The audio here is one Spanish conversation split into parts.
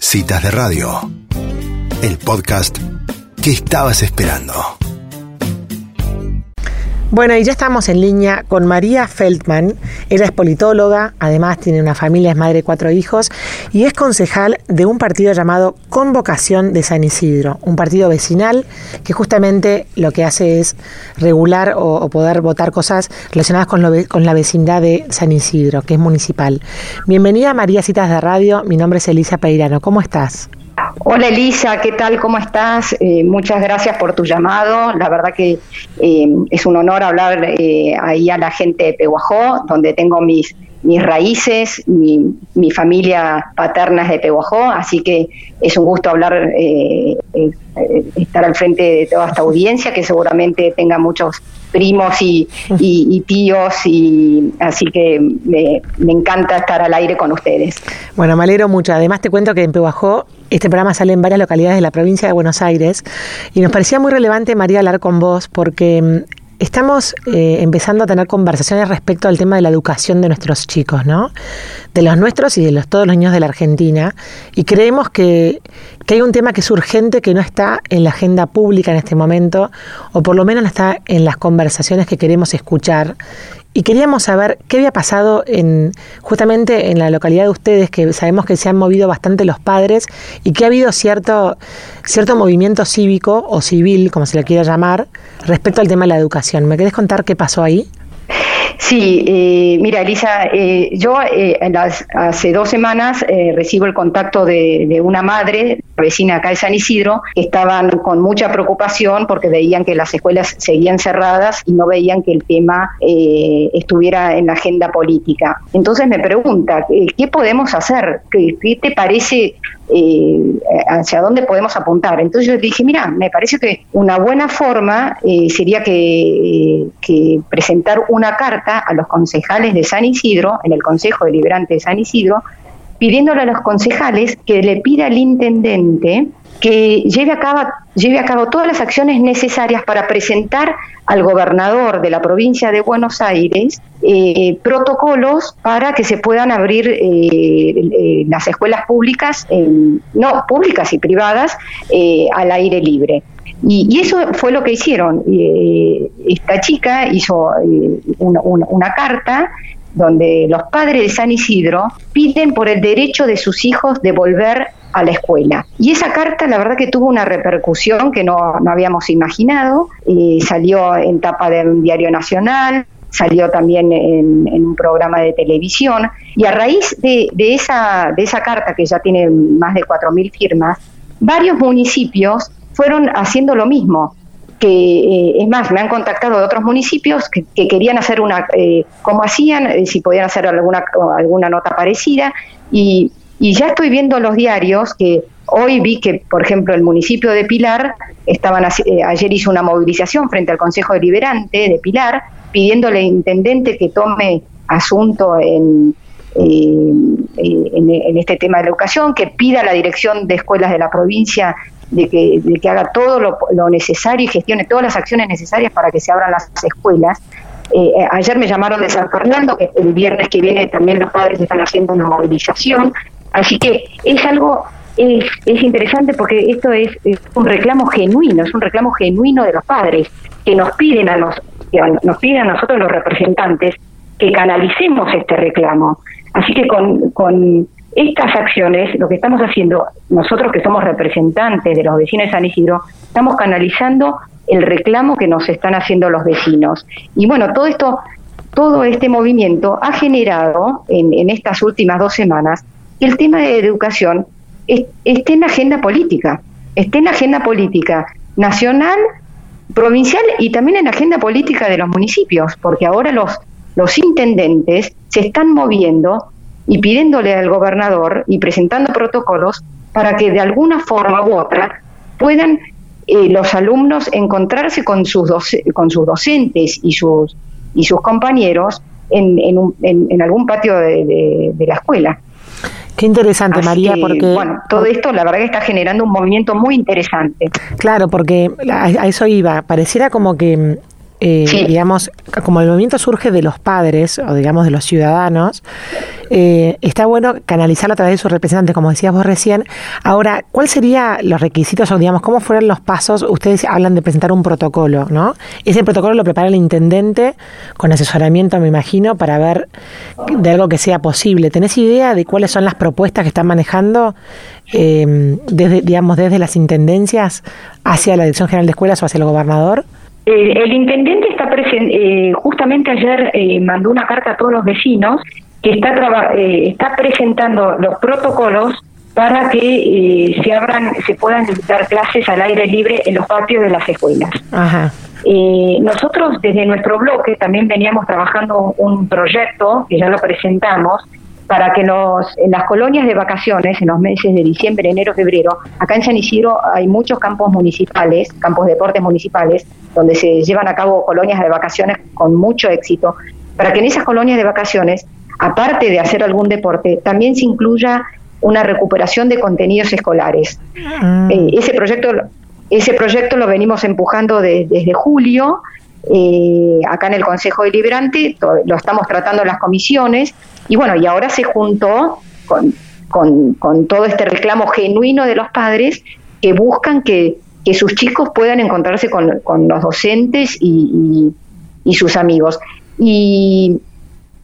Citas de Radio, el podcast que estabas esperando. Bueno, y ya estamos en línea con María Feldman. Ella es politóloga, además tiene una familia, es madre de cuatro hijos y es concejal de un partido llamado Convocación de San Isidro, un partido vecinal que justamente lo que hace es regular o, poder votar cosas relacionadas con, con la vecindad de San Isidro, que es municipal. Bienvenida María Citas de Radio, mi nombre es Elisa Peirano, ¿cómo estás? Hola Elisa, ¿qué tal? ¿Cómo estás? Eh, muchas gracias por tu llamado. La verdad que eh, es un honor hablar eh, ahí a la gente de Pehuajó, donde tengo mis, mis raíces, mi, mi familia paterna es de Pehuajó, así que es un gusto hablar, estar al frente de toda esta audiencia, que seguramente tenga muchos primos y, tíos, y así que me, me, encanta estar al aire con ustedes. Bueno, me alegro mucho. Además te cuento que en Pehuajó este programa sale en varias localidades de la provincia de Buenos Aires y nos parecía muy relevante, María, hablar con vos porque mm, estamos eh, empezando a tener conversaciones respecto al tema de la educación de nuestros chicos, ¿no? De los nuestros y de los, todos los niños de la Argentina. Y creemos que, que hay un tema que es urgente, que no está en la agenda pública en este momento, o por lo menos no está en las conversaciones que queremos escuchar y queríamos saber qué había pasado en justamente en la localidad de ustedes, que sabemos que se han movido bastante los padres y que ha habido cierto, cierto movimiento cívico o civil, como se le quiera llamar, respecto al tema de la educación. ¿Me querés contar qué pasó ahí? Sí, eh, mira, Elisa, eh, yo eh, hace dos semanas eh, recibo el contacto de, una madre vecina acá de San Isidro que estaban con mucha preocupación porque veían que las escuelas seguían cerradas y no veían que el tema estuviera en la agenda política. Entonces me pregunta, ¿qué podemos hacer? qué te parece eh, hacia dónde podemos apuntar. Entonces yo dije, mira, me parece que una buena forma eh, sería que, presentar una carta a los concejales de San Isidro, en el Consejo Deliberante de San Isidro, pidiéndole a los concejales que le pida al intendente que lleve a, cabo, lleve a cabo todas las acciones necesarias para presentar al gobernador de la provincia de Buenos Aires eh, protocolos para que se puedan abrir eh, eh, las escuelas públicas, no públicas y privadas, al aire libre. Y, eso fue lo que hicieron. esta chica hizo una, una carta donde los padres de San Isidro piden por el derecho de sus hijos de volver a la escuela. Y esa carta, la verdad que tuvo una repercusión que no, habíamos imaginado, salió en tapa de un diario nacional, salió también en, un programa de televisión, y a raíz de, esa, de esa carta, que ya tiene más de 4.000 firmas, varios municipios fueron haciendo lo mismo, que eh, es más, me han contactado de otros municipios que, querían hacer una, eh, como hacían, eh, si podían hacer alguna, alguna nota parecida, y, ya estoy viendo los diarios que hoy vi que, por ejemplo, el municipio de Pilar, estaban eh, ayer hizo una movilización frente al Consejo Deliberante de Pilar, pidiéndole al intendente que tome asunto en, eh, en, este tema de la educación, que pida a la dirección de escuelas de la provincia de que, de que haga todo lo, necesario y gestione todas las acciones necesarias para que se abran las escuelas. Eh, ayer me llamaron de San Fernando, que el viernes que viene también los padres están haciendo una movilización. Así que es algo, es, es interesante porque esto es, un reclamo genuino, es un reclamo genuino de los padres que nos piden a los, nos piden a nosotros los representantes que canalicemos este reclamo. Así que con estas acciones, lo que estamos haciendo, nosotros que somos representantes de los vecinos de San Isidro, estamos canalizando el reclamo que nos están haciendo los vecinos. Y bueno, todo esto, todo este movimiento ha generado en, en estas últimas dos semanas el tema de educación esté en agenda política, esté en agenda política nacional, provincial y también en agenda política de los municipios, porque ahora los, los intendentes se están moviendo y pidiéndole al gobernador y presentando protocolos para que de alguna forma u otra puedan eh, los alumnos encontrarse con sus, con sus docentes y sus, y sus compañeros en, en, algún patio de la escuela. Qué interesante, María, porque... Bueno, todo esto la verdad que está generando un movimiento muy interesante. Claro, porque a, eso iba. Pareciera como que eh, digamos, como el movimiento surge de los padres o digamos de los ciudadanos, eh, está bueno canalizarlo a través de sus representantes, como decías vos recién. Ahora, ¿cuáles serían los requisitos o digamos cómo fueron los pasos? Ustedes hablan de presentar un protocolo, ¿no? Ese protocolo lo prepara el intendente con asesoramiento, me imagino, para ver de algo que sea posible. ¿Tenés idea de cuáles son las propuestas que están manejando eh, desde, digamos, desde las intendencias hacia la Dirección General de Escuelas o hacia el gobernador? El, intendente está presente, eh, justamente ayer eh, mandó una carta a todos los vecinos que está, eh, está presentando los protocolos para que se abran, se puedan dar clases al aire libre en los patios de las escuelas. nosotros desde nuestro bloque también veníamos trabajando un proyecto que ya lo presentamos para que los, en las colonias de vacaciones, en los meses de diciembre, enero, febrero, acá en San Isidro hay muchos campos municipales, campos de deportes municipales, donde se llevan a cabo colonias de vacaciones con mucho éxito, para que en esas colonias de vacaciones, aparte de hacer algún deporte, también se incluya una recuperación de contenidos escolares. Ah. Eh, ese proyecto ese proyecto lo venimos empujando desde julio eh, acá en el Consejo Deliberante, lo estamos tratando en las comisiones, y bueno, y ahora se juntó con, con, todo este reclamo genuino de los padres que buscan que, que sus chicos puedan encontrarse con, con los docentes y, y, sus amigos. Y,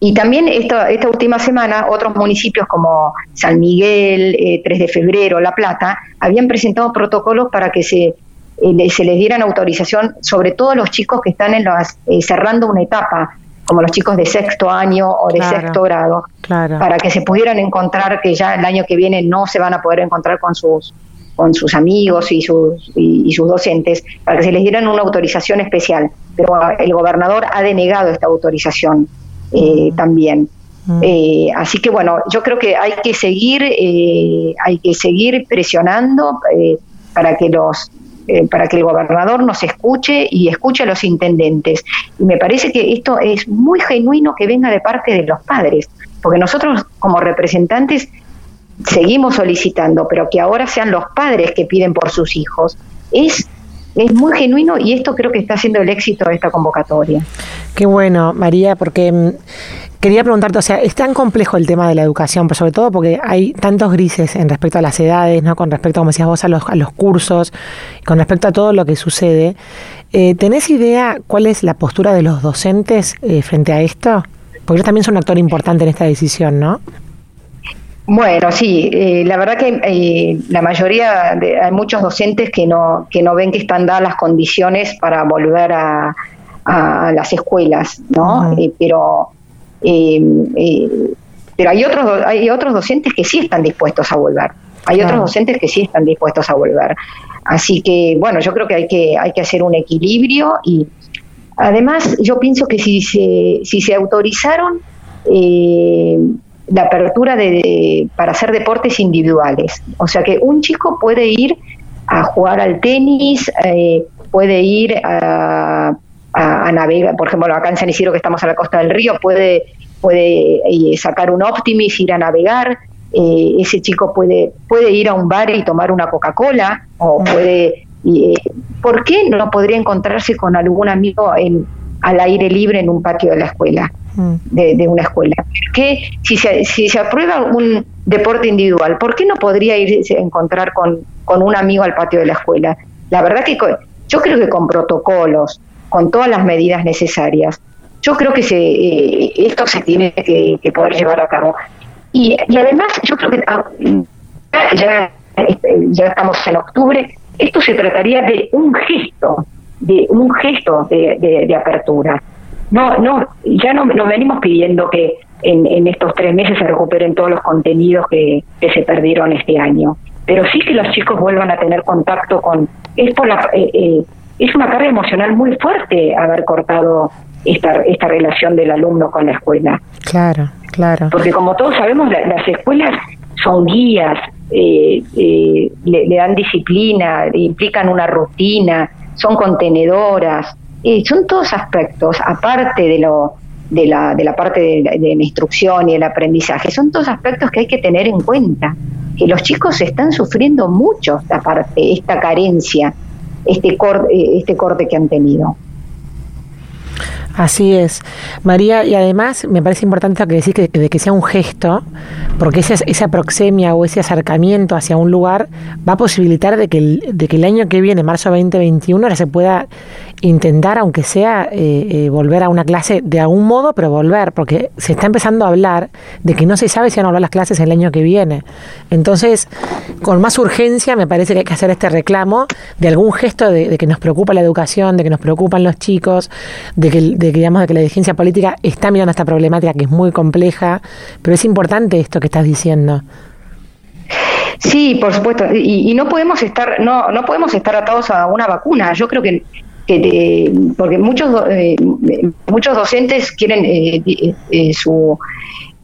y también esta, esta última semana otros municipios como San Miguel, 3 eh, de febrero, La Plata, habían presentado protocolos para que se eh, se les dieran autorización, sobre todo los chicos que están en las, eh, cerrando una etapa, como los chicos de sexto año o de sexto grado, para que se pudieran encontrar, que ya el año que viene no se van a poder encontrar con sus con sus amigos y sus, y, sus docentes, para que se les dieran una autorización especial. Pero el gobernador ha denegado esta autorización eh, mm. también. Mm. así que bueno, yo creo que hay que seguir, hay que seguir presionando para que los eh, para que el gobernador nos escuche y escuche a los intendentes. Y me parece que esto es muy genuino que venga de parte de los padres, porque nosotros como representantes seguimos solicitando, pero que ahora sean los padres que piden por sus hijos, es es muy genuino y esto creo que está siendo el éxito de esta convocatoria. Qué bueno, María, porque mm, quería preguntarte, o sea, es tan complejo el tema de la educación, pero sobre todo porque hay tantos grises en respecto a las edades, ¿no? Con respecto, como decías vos, a los, a los cursos, con respecto a todo lo que sucede. Eh, ¿Tenés idea cuál es la postura de los docentes eh, frente a esto? Porque ellos también son un actor importante en esta decisión, ¿no? Bueno, sí, eh, la verdad que eh, la mayoría, de, hay muchos docentes que no, que no ven que están dadas las condiciones para volver a, las escuelas, ¿no? Eh, pero pero hay otros, hay otros docentes que sí están dispuestos a volver. Hay otros docentes que sí están dispuestos a volver. Así que, bueno, yo creo que hay que, hay que hacer un equilibrio y además yo pienso que si se, si se autorizaron eh, la apertura de, para hacer deportes individuales. O sea que un chico puede ir a jugar al tenis, eh, puede ir a, navegar, por ejemplo, acá en San Isidro que estamos a la costa del río, puede, puede eh, sacar un Optimis, ir a navegar, eh, ese chico puede, puede ir a un bar y tomar una Coca-Cola, o puede... ¿Por qué no podría encontrarse con algún amigo en, al aire libre en un patio de la escuela? de, una escuela. Que si se, si se aprueba un deporte individual, ¿por qué no podría irse a encontrar con, con un amigo al patio de la escuela? La verdad que yo creo que con protocolos, con todas las medidas necesarias, yo creo que se, eh, esto se tiene que, poder llevar a cabo. Y, además, yo creo que ah, ya, ya estamos en octubre, esto se trataría de un gesto, de un gesto de, apertura. No, no, ya no venimos pidiendo que en, estos tres meses se recuperen todos los contenidos que, que, se perdieron este año, pero sí que los chicos vuelvan a tener contacto con es por la eh, eh, es una carga emocional muy fuerte haber cortado esta esta relación del alumno con la escuela. Claro, claro. Porque como todos sabemos las escuelas son guías, eh, le, le dan disciplina, implican una rutina, son contenedoras son todos aspectos, aparte de lo de la, de la parte de la, instrucción y el aprendizaje, son todos aspectos que hay que tener en cuenta, que los chicos están sufriendo mucho esta parte, esta carencia, este corte, este corte que han tenido. Así es. María, y además me parece importante que decís, que, de que sea un gesto, porque esa, esa proxemia o ese acercamiento hacia un lugar va a posibilitar de que el, de que el año que viene, marzo 2021, ahora se pueda intentar, aunque sea, eh, eh, volver a una clase de algún modo, pero volver, porque se está empezando a hablar de que no se sabe si van a volver las clases el año que viene. Entonces, con más urgencia me parece que hay que hacer este reclamo de algún gesto de, que nos preocupa la educación, de que nos preocupan los chicos, de que, de que, digamos, de que la dirigencia política está mirando esta problemática que es muy compleja, pero es importante esto que estás diciendo. Sí, por supuesto, y, y, no podemos estar no no podemos estar atados a una vacuna. Yo creo que que porque muchos eh, muchos docentes quieren eh, eh, su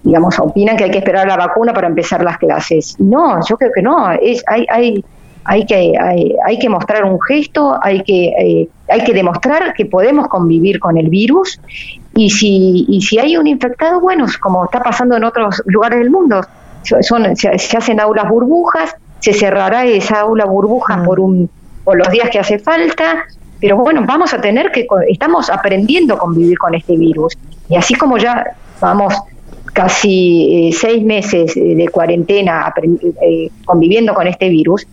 digamos opinan que hay que esperar la vacuna para empezar las clases. No yo creo que no es hay hay hay que hay, hay que mostrar un gesto hay que hay que demostrar que podemos convivir con el virus. Y si y si hay un infectado bueno como está pasando en otros lugares del mundo. Son se, se hacen aulas burbujas se cerrará esa aula burbuja mm. por un por los días que hace falta pero bueno, vamos a tener que, estamos aprendiendo a convivir con este virus. Y así como ya vamos casi eh, seis meses eh, de cuarentena eh, conviviendo con este virus,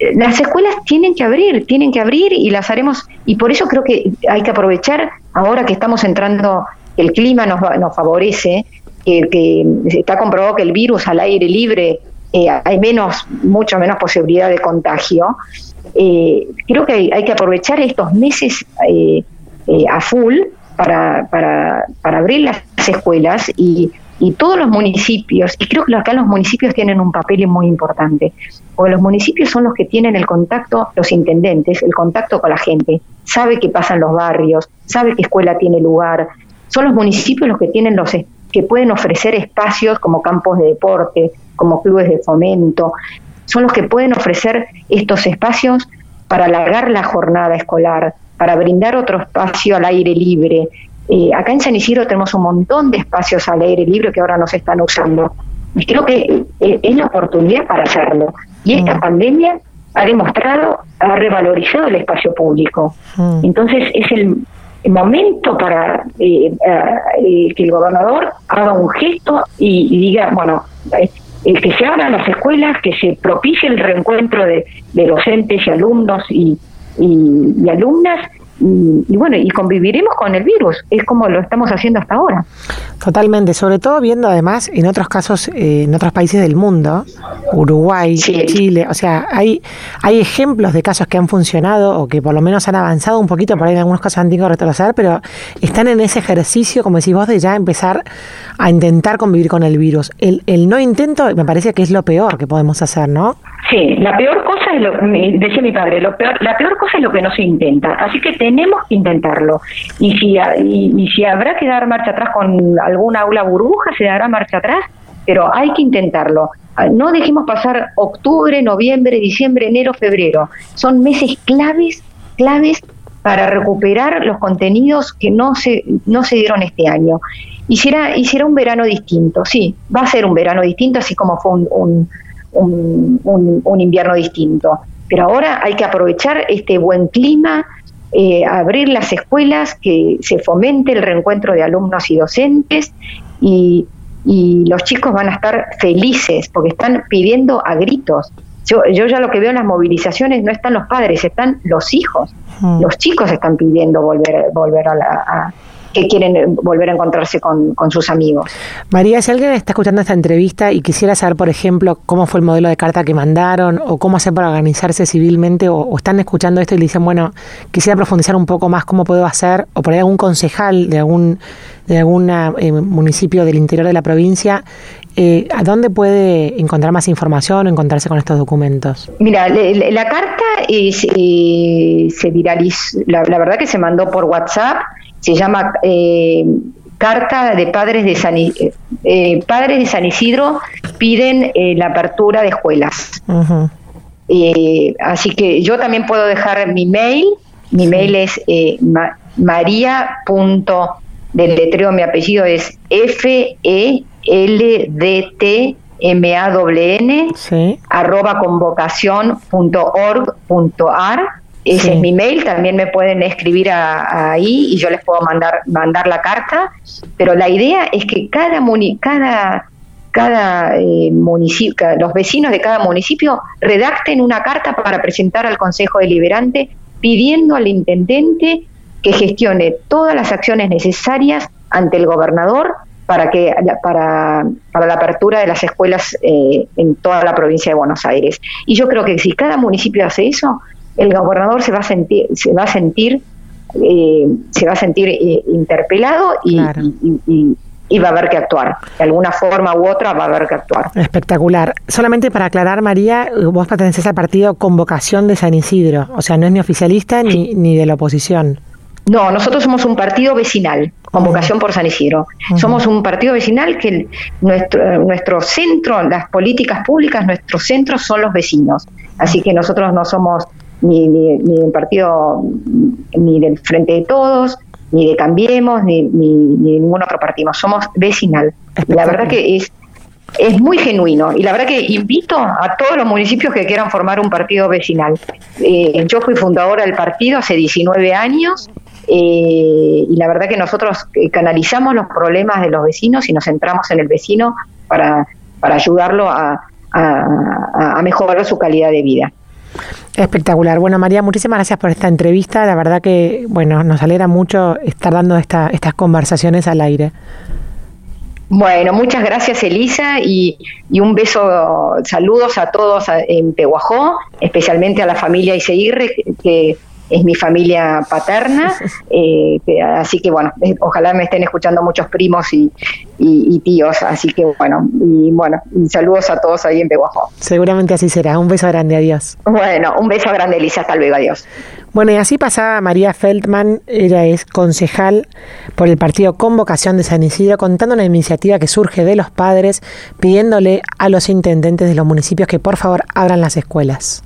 las escuelas tienen que abrir, tienen que abrir y las haremos, y por eso creo que hay que aprovechar ahora que estamos entrando, el clima nos, nos favorece, que, que está comprobado que el virus al aire libre hay menos, mucho menos posibilidad de contagio eh, creo que hay, que aprovechar estos meses eh, eh, a full para, para, para, abrir las escuelas y, y, todos los municipios, y creo que acá los municipios tienen un papel muy importante, porque los municipios son los que tienen el contacto, los intendentes, el contacto con la gente, sabe qué pasa en los barrios, sabe qué escuela tiene lugar, son los municipios los que tienen los que pueden ofrecer espacios como campos de deporte, como clubes de fomento, son los que pueden ofrecer estos espacios para alargar la jornada escolar, para brindar otro espacio al aire libre. Eh, acá en San Isidro tenemos un montón de espacios al aire libre que ahora no se están usando. Y creo que eh, es la oportunidad para hacerlo. Y esta mm. pandemia ha demostrado, ha revalorizado el espacio público. Mm. Entonces es el, momento para eh, que el gobernador haga un gesto y, y diga, bueno, el que se abran las escuelas, que se propicie el reencuentro de, docentes y alumnos y, y alumnas y, bueno, y conviviremos con el virus, es como lo estamos haciendo hasta ahora. Totalmente, sobre todo viendo además en otros casos, eh, en otros países del mundo, Uruguay, Chile, o sea, hay, hay ejemplos de casos que han funcionado o que por lo menos han avanzado un poquito, por ahí en algunos casos han tenido que retroceder, pero están en ese ejercicio, como decís vos, de ya empezar a intentar convivir con el virus. El, el no intento me parece que es lo peor que podemos hacer, ¿no? Sí, la peor cosa es lo decía mi padre, lo peor, la peor cosa es lo que no se intenta, así que tenemos que intentarlo. Y si, y, si habrá que dar marcha atrás con alguna aula burbuja, se dará marcha atrás, pero hay que intentarlo. Ah, no dejemos pasar octubre, noviembre, diciembre, enero, febrero. Son meses claves, claves para recuperar los contenidos que no se, no se dieron este año. Y y será un verano distinto, sí, va a ser un verano distinto, así como fue un un, un, invierno distinto. Pero ahora hay que aprovechar este buen clima, eh, abrir las escuelas, que se fomente el reencuentro de alumnos y docentes y, y, los chicos van a estar felices porque están pidiendo a gritos. Yo, yo ya lo que veo en las movilizaciones no están los padres, están los hijos. Mm. Los chicos están pidiendo volver, volver a, la, que quieren eh, volver a encontrarse con, sus amigos. María, si alguien está escuchando esta entrevista y quisiera saber, por ejemplo, cómo fue el modelo de carta que mandaron o cómo hacer para organizarse civilmente o, están escuchando esto y le dicen, bueno, quisiera profundizar un poco más cómo puedo hacer o por ahí algún concejal de algún de algún eh, municipio del interior de la provincia, eh, ¿a dónde puede encontrar más información o encontrarse con estos documentos? Mira, la, carta se viralizó, la verdad que se mandó por WhatsApp, se llama eh, Carta de Padres de San, eh, Padres de San Isidro piden eh, la apertura de escuelas. así que yo también puedo dejar mi mail. Mi mail es maría. del letreo mi apellido es F E L D T M A N arroba convocación Ese es mi mail, también me pueden escribir ahí y yo les puedo mandar, mandar la carta, pero la idea es que cada, cada, cada eh, municipio, los vecinos de cada municipio redacten una carta para presentar al Consejo Deliberante pidiendo al intendente que gestione todas las acciones necesarias ante el gobernador para que para, para la apertura de las escuelas eh, en toda la provincia de Buenos Aires. Y yo creo que si cada municipio hace eso, el gobernador se va a sentir, se va a sentir, eh, se va a sentir eh, interpelado y, va a haber que actuar. De alguna forma u otra va a haber que actuar. Espectacular. Solamente para aclarar, María, vos perteneces al partido Convocación de San Isidro, o sea, no es ni oficialista ni, ni de la oposición. No, nosotros somos un partido vecinal, Convocación por San Isidro. Somos un partido vecinal que nuestro, nuestro centro, las políticas públicas, nuestros centros son los vecinos. Así que nosotros no somos ni, ni, del partido, ni del Frente de Todos, ni de Cambiemos, ni, ni, de ningún otro partido. Somos vecinal. La verdad que es, es muy genuino y la verdad que invito a todos los municipios que quieran formar un partido vecinal. Eh, yo fui fundadora del partido hace 19 años eh, y la verdad que nosotros eh, canalizamos los problemas de los vecinos y nos centramos en el vecino para, para ayudarlo a, a mejorar su calidad de vida. Espectacular. Bueno, María, muchísimas gracias por esta entrevista. La verdad que, bueno, nos alegra mucho estar dando esta, estas conversaciones al aire. Bueno, muchas gracias Elisa y, y, un beso, saludos a todos en Peguajó, especialmente a la familia Iseguirre, que es mi familia paterna, eh, así que bueno, eh, ojalá me estén escuchando muchos primos y, tíos, así que bueno, y bueno, saludos a todos ahí en Peguajó. Seguramente así será, un beso grande, adiós. Bueno, un beso grande Elisa, hasta luego, adiós. Bueno, y así pasaba María Feldman, ella es concejal por el partido Convocación de San Isidro, contando una iniciativa que surge de los padres, pidiéndole a los intendentes de los municipios que por favor abran las escuelas.